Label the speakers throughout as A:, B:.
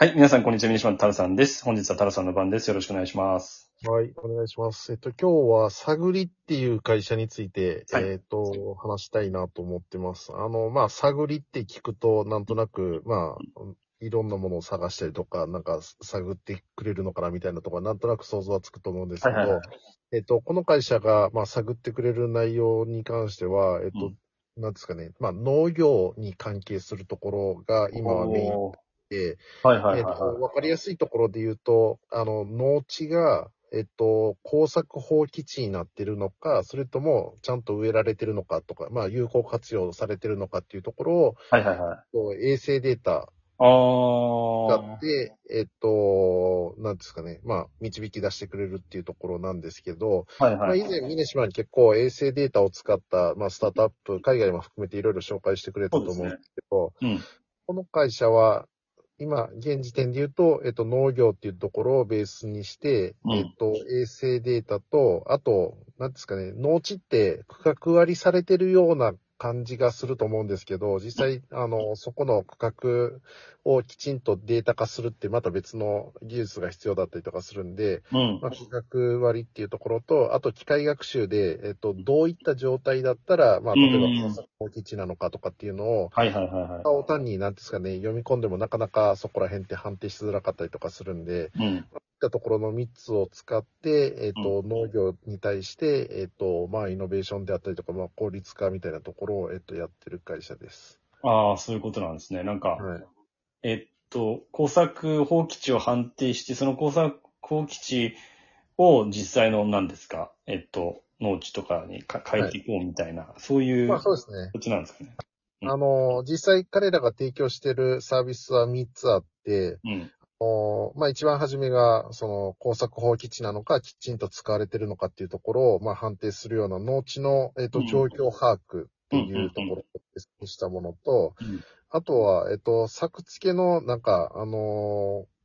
A: はい、皆さん、こんにちは。ミニシマンタルさんです。本日はタルさんの番です。よろしくお願いします。
B: はい、お願いします。えっと、今日は、サグリっていう会社について、
A: はい
B: えっと、話したいなと思ってます。あの、まあ、サグリって聞くと、なんとなく、まあ、いろんなものを探したりとか、なんか、探ってくれるのかなみたいなところ、なんとなく想像はつくと思うんですけど、えっと、この会社が、まあ、探ってくれる内容に関しては、えっと、
A: うん
B: なんですかね、まあ、農業に関係するところが今はメイン
A: おー
B: で、
A: はいはい
B: えっと、
A: はいは
B: わかりやすいところで言うと、あの、農地が、えっと、工作放棄地になってるのか、それとも、ちゃんと植えられてるのかとか、まあ、有効活用されてるのかっていうところを、
A: い。はいはいはい。
B: 衛星データ
A: あー。
B: があって、えっと、なんですかね、まあ、導き出してくれるっていうところなんですけど、まあ、
A: はいはい。
B: 以前、ミネシマに結構衛星データを使った、まあ、スタートアップ、海外も含めていろいろ紹介してくれたと思うんですけど、
A: うん。
B: この会社は、今、現時点で言うと、えっと、農業っていうところをベースにして、
A: うん。
B: えっと、衛星データと、あと、なんですかね、農地って区画割りされてるような感じがすると思うんですけど、実際、あの、そこの区画をきちんとデータ化するってまた別の技術が必要だったりとかするんで、
A: うん
B: まあ、区画割りっていうところと、あと機械学習で、えっと、どういった状態だったら、まあ、例え
A: うん
B: ば、放棄地なのかとかっていうのを、
A: はいはいはいはい。
B: を単に、なんですかね、読み込んでもなかなかそこら辺って判定しづらかったりとかするんで、
A: うん。
B: ったところの3つを使って、えっ、と、農業に対して、えっ、と、まあ、イノベーションであったりとか、まあ、効率化みたいなところを、えっ、と、やってる会社です。
A: あー、そういうことなんですね。なんか、
B: はい。
A: えっと、工作放棄地を判定して、その工作放棄地を実際の何ですか、えっと、農地とかにか変えていこうみたいな、そういう
B: まあ、そうですね。
A: こっちなんですかね。うん
B: あの、実際彼らが提供してるサービスは3つあって、
A: うん。
B: おまあ一番初めが、その工作放棄地なのか、きちんと使われてるのかっていうところを、まあ判定するような農地の、えっ、と
A: うん、
B: 状況把握っていうところをしたものと、
A: うん。
B: あとは、えっ、と、作付けの、なんか、あのー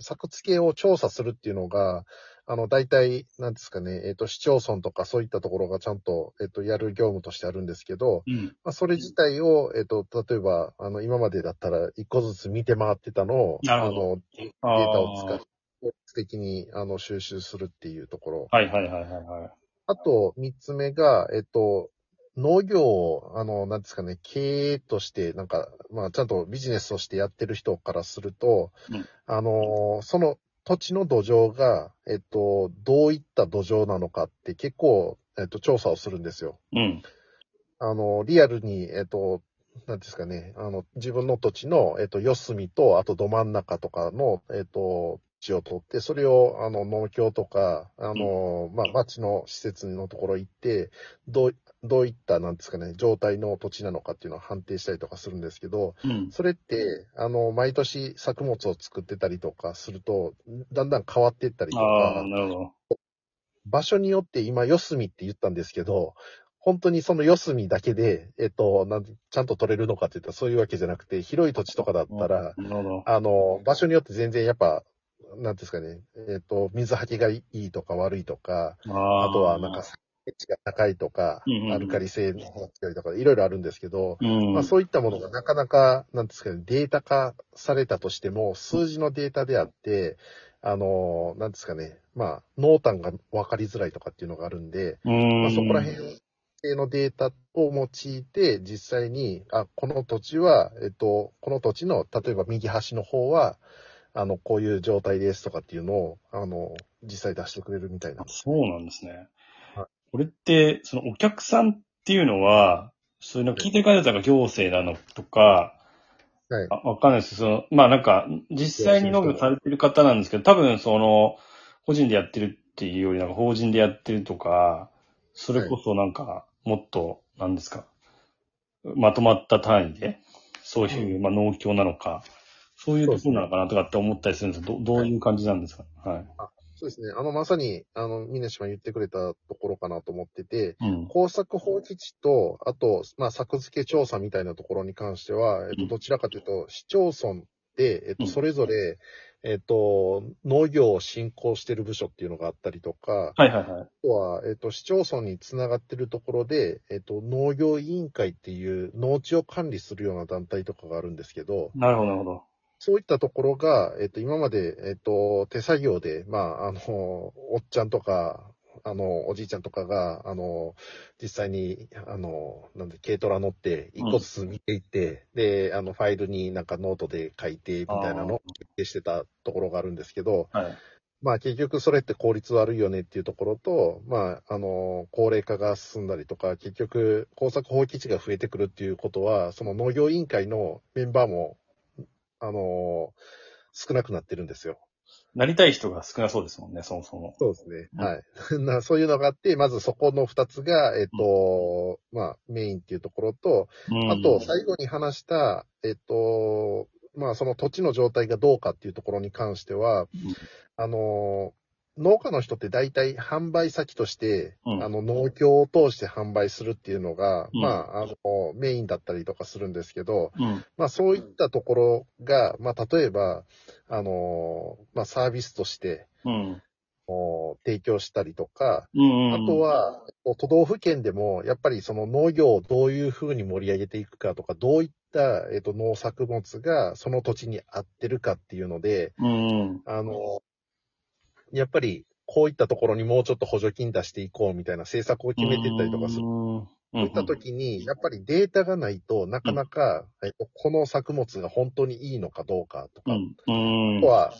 B: 作付けを調査するっていうのが、あの、大体、なんですかね、えっ、と、市町村とかそういったところがちゃんと、えっ、と、やる業務としてあるんですけど、
A: うん。
B: まあ、それ自体を、えっ、と、例えば、あの、今までだったら一個ずつ見て回ってたのを、あの、デ
A: あ
B: ータを使って、
A: ー
B: 効率的に、あの、収集するっていうところ。
A: はいはいはいはいはい。
B: あと、三つ目が、えっと、農業を、あの、なんですかね、経営として、なんか、まあ、ちゃんとビジネスとしてやってる人からすると、
A: うん
B: あの、その土地の土壌が、えっと、どういった土壌なのかって結構、えっと、調査をするんですよ。
A: うん。
B: あの、リアルに、えっと、なんですかね、あの、自分の土地の、えっと、四隅と、あとど真ん中とかの、えっと、地を取って、それを、あの、農協とか、あの、まあ、町の施設のところ行って、どう、どういった、なんですかね、状態の土地なのかっていうのを判定したりとかするんですけど、
A: うん。
B: それって、あの、毎年作物を作ってたりとかすると、だんだん変わっていったりとか。場所によって今、四隅って言ったんですけど、本当にその四隅だけで、えっと、なんちゃんと取れるのかって言ったらそういうわけじゃなくて、広い土地とかだったら。あの、場所によって全然やっぱ、なんですかね、えっと、水はけがいいとか悪いとか、
A: あ
B: あとはなんか、値が高いとか
A: うんうんうん、
B: アルカリ性の強いとか、いろいろあるんですけど、
A: うん。
B: まあそういったものがなかなか、なんですかね、データ化されたとしても、数字のデータであって、あの、なんですかね、まあ、濃淡が分かりづらいとかっていうのがあるんで、
A: うん。
B: まあ、そこら辺のデータを用いて、実際に、あ、この土地は、えっと、この土地の、例えば右端の方は、あの、こういう状態ですとかっていうのを、あの、実際出してくれるみたいな。
A: そうなんですね
B: はい。
A: これって、そのお客さんっていうのは、そういうの聞いてる方々が行政なのとか、
B: はい。
A: あわかんないです。その、まあなんか、実際に農業されてる方なんですけど、多分その、個人でやってるっていうよりなんか法人でやってるとか、それこそなんか、もっと、なんですか、まとまった単位で、そういう、まあ農協なのか、そういうところなのかなとかって思ったりするんですけど、どどういう感じなんですか？はい。
B: そうですね。あの、まさに、あの、峰島言ってくれたところかなと思ってて、
A: うん。
B: 工作放棄地と、あと、まあ、作付け調査みたいなところに関しては、えっ
A: うん
B: と、どちらかというと、市町村で、えっと、
A: うん
B: それぞれ、えっと、農業を振興してる部署っていうのがあったりとか、
A: はいはいはい。
B: あとは、えっと、市町村につながってるところで、えっと、農業委員会っていう農地を管理するような団体とかがあるんですけど、
A: なるほどなるほど。
B: そういったところが、えっ、と、今まで、えっ、と、手作業で、まあ、あの、おっちゃんとか、あの、おじいちゃんとかが、あの、実際に、あの、なんで、軽トラ乗って、一個ずつ見ていって、で、あの、ファイルになんかノートで書いて、みたいなのを決定してたところがあるんですけど、
A: はい。
B: まあ結局それって効率悪いよねっていうところと、まあ、あの、高齢化が進んだりとか、結局耕作放棄地が増えてくるっていうことは、その農業委員会のメンバーも、あの、少なくなってるんですよ。
A: なりたい人が少なそうですもんね、そもそも。
B: そうですね。
A: うん
B: はい。なそういうのがあって、まずそこの二つが、えっと、まあ、メインっていうところと、
A: うん
B: あと、最後に話した、えっと、まあ、その土地の状態がどうかっていうところに関しては、あの、農家の人って大体販売先として、
A: うん
B: あの、農協を通して販売するっていうのが、
A: うん
B: まあ、あの、メインだったりとかするんですけど、
A: うん。
B: まあ、そういったところが、まあ、例えば、あの、まあ、サービスとして、
A: うん。
B: お提供したりとか、
A: うん。
B: あと、は、都道府県でも、やっぱりその農業をどういうふうに盛り上げていくかとか、どういった、えっと、農作物がその土地に合ってるかっていうので、
A: うん。
B: あの、やっぱり、こういったところにもうちょっと補助金出していこうみたいな政策を決めていったりとかする。
A: うん。
B: そういった時に、やっぱりデータがないとなかなか、えっと、この作物が本当にいいのかどうかとか。あとは、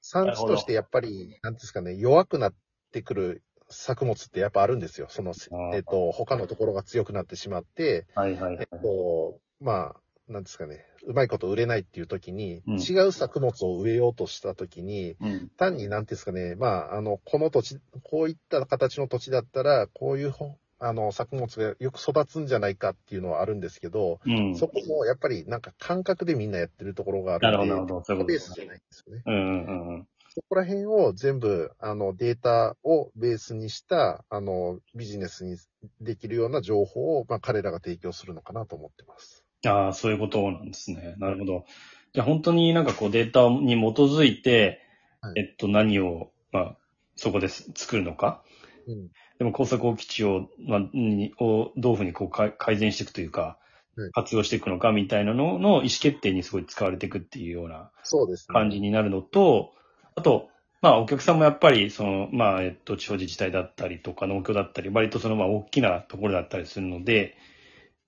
B: 産地としてやっぱり、なんですかね、弱くなってくる作物ってやっぱあるんですよ。そのえっと、他のところが強くなってしまって、
A: はいはいはい
B: えっ。と、まあ、なんですかね、うまいこと売れないっていう時に、
A: うん
B: 違う作物を植えようとした時に、
A: うん。
B: 単に、なんていうんですかね、まあ、あの、この土地、こういった形の土地だったら、こういうほ、あの、作物がよく育つんじゃないかっていうのはあるんですけど、
A: うん。
B: そこもやっぱりなんか感覚でみんなやってるところがある
A: なるほど、
B: んで、
A: なるほど。そういうこ。
B: ベースじゃないんですよね。
A: うんうんうん。
B: そこら辺を全部、あの、データをベースにした、あの、ビジネスにできるような情報を、まあ、彼らが提供するのかなと思ってます。
A: ああ、そういうことなんですね。なるほど。じゃあ本当になんかこうデータに基づいて、
B: はい
A: えっと何を、まあ、そこです作るのか？
B: うん。
A: でも工作放棄地を、まあ、にをどういうふうにこうか改善していくというか
B: はい、
A: 活用していくのかみたいなのの意思決定にすごい使われていくっていうような
B: そうですね。
A: 感じになるのと、あと、まあお客さんもやっぱり、その、まあ、えっと、地方自治体だったりとか農協だったり、割とそのまあ大きなところだったりするので、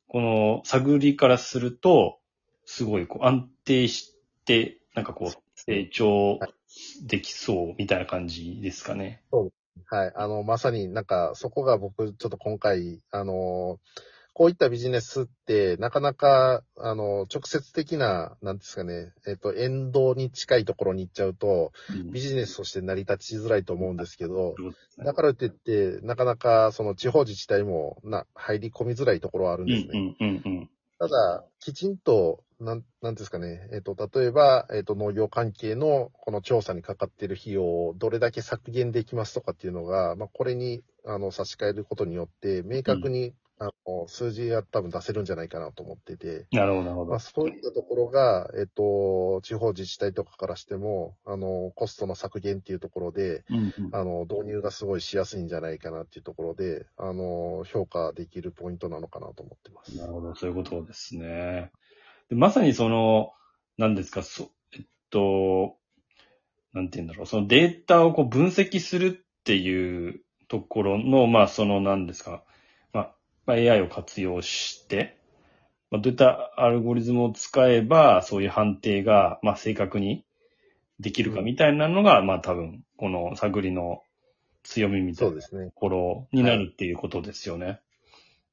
A: この探りからすると、すごいこう安定して、なんかこう、成長できそうみたいな感じですかね。
B: はい。あの、まさになんか、そこが僕、ちょっと今回、あの、こういったビジネスって、なかなか、あの、直接的な、なんですかね、えっ、と、沿道に近いところに行っちゃうと、
A: うん。
B: ビジネスとして成り立ちづらいと思うんですけどだからといって、なかなか、その地方自治体も、な、入り込みづらいところはあるんですね。
A: うんうんうん
B: ただ、きちんと、なん、なんですかね、えっ、と、例えば、えっ、と、農業関係のこの調査にかかっている費用をどれだけ削減できますとかっていうのが、まあ、これに、あの、差し替えることによって、明確に、あの、数字が多分出せるんじゃないかなと思ってて、
A: なるほど、なるほど
B: まあ、。そういったところが、えっ、と、地方自治体とかからしても、あの、コストの削減っていうところで、
A: うんうん
B: あの、導入がすごいしやすいんじゃないかなっていうところで、あの、評価できるポイントなのかなと思ってます。
A: なるほど、そういうことですね。でまさにその、なんですか、そ、えっと、なんて言うんだろう、そのデータをこう分析するっていうところの、まあその、なんですか、まあ、まあ、AI を活用して、まあ、どういったアルゴリズムを使えば、そういう判定が、まあ正確にできるかみたいなのが、まあ多分、この探りの強みみたいなと。ころになるっていうことですよね。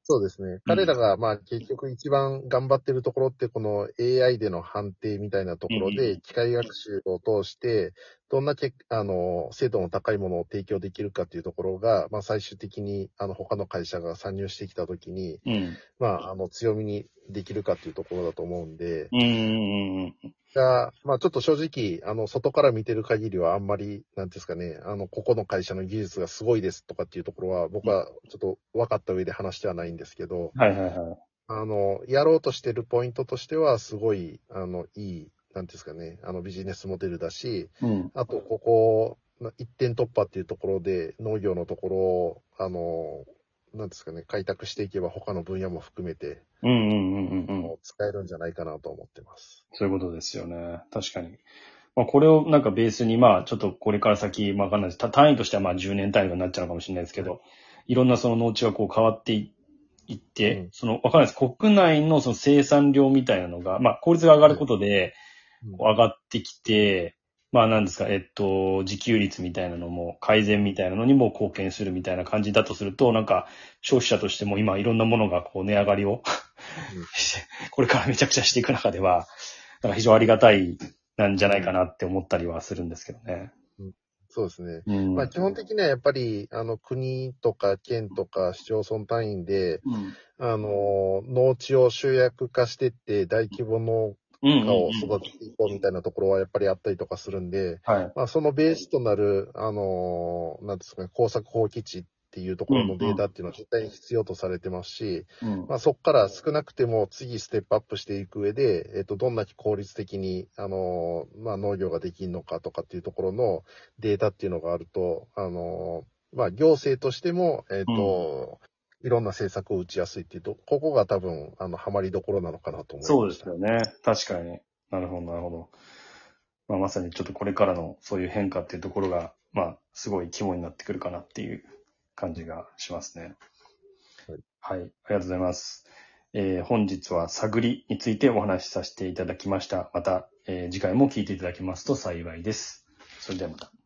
B: そうですね。彼らが、まあ、結局一番頑張ってるところって、この AI での判定みたいなところ
A: うんう
B: で、機械学習を通して、どんだけ、あの、精度の高いものを提供できるかっていうところが、まあ、最終的に、あの、他の会社が参入してきたときに、
A: うん。
B: まあ、あの、強みにできるかっていうところだと思うんで、
A: うん。
B: が、まあちょっと正直、あの、外から見てる限りはあんまり、なんですかね、あの、ここの会社の技術がすごいですとかっていうところは、僕はちょっと分かった上で話してはないんですけど、
A: はいはいはい。
B: あの、やろうとしてるポイントとしては、すごい、あの、いい、なんですかね、あの、ビジネスモデルだし、
A: うん。
B: あと、ここ、一点突破っていうところで、農業のところを、あの、なんですかね、開拓していけば他の分野も含めて、
A: うんうんうんうん
B: 使えるんじゃないかなと思ってます。
A: そういうことですよね。確かに。まあ、これをなんかベースに、まあ、ちょっとこれから先、まあわかんないです。た単位としてはまあ10年単位になっちゃうのかもしれないですけど、いろんなその農地がこう変わっていいって、
B: うん
A: その、わかんないです。国内のその生産量みたいなのが、まあ、効率が上がることで、
B: うん
A: 上がってきて、まあなんですか、えっと、自給率みたいなのも改善みたいなのにも貢献するみたいな感じだとすると、なんか消費者としても今いろんなものがこう値上がりを これからめちゃくちゃしていく中では、なんか非常にありがたいなんじゃないかなって思ったりはするんですけどね。
B: そうですね。
A: うん。
B: まあ、基本的にはやっぱり、あの、国とか県とか市町村単位で、
A: うん。
B: あの、農地を集約化してって大規模農
A: うんうん
B: 家を
A: うん
B: 育てていこうみたいなところはやっぱりあったりとかするんで、
A: はい。
B: まあ、そのベースとなる、あの、なんですかね、工作放棄地っていうところのデータっていうのは絶対に必要とされてますし、
A: うん。
B: まあ、そこから少なくても次ステップアップしていく上で、えっと、どんなに効率的に、あの、まあ、農業ができるのかとかっていうところのデータっていうのがあると、あの、まあ、行政としても、えっと、いろんな政策を打ちやすいっていうと、ここが多分、あの、ハマりどころなのかなと思います。
A: そうですよね。確かに。なるほど、なるほど。まあ、まさにちょっとこれからのそういう変化っていうところが、まあ、すごい肝になってくるかなっていう感じがしますね。
B: はい。
A: はい。ありがとうございます。えー本日は探りについてお話しさせていただきました。また、えー次回も聞いていただきますと幸いです。それではまた。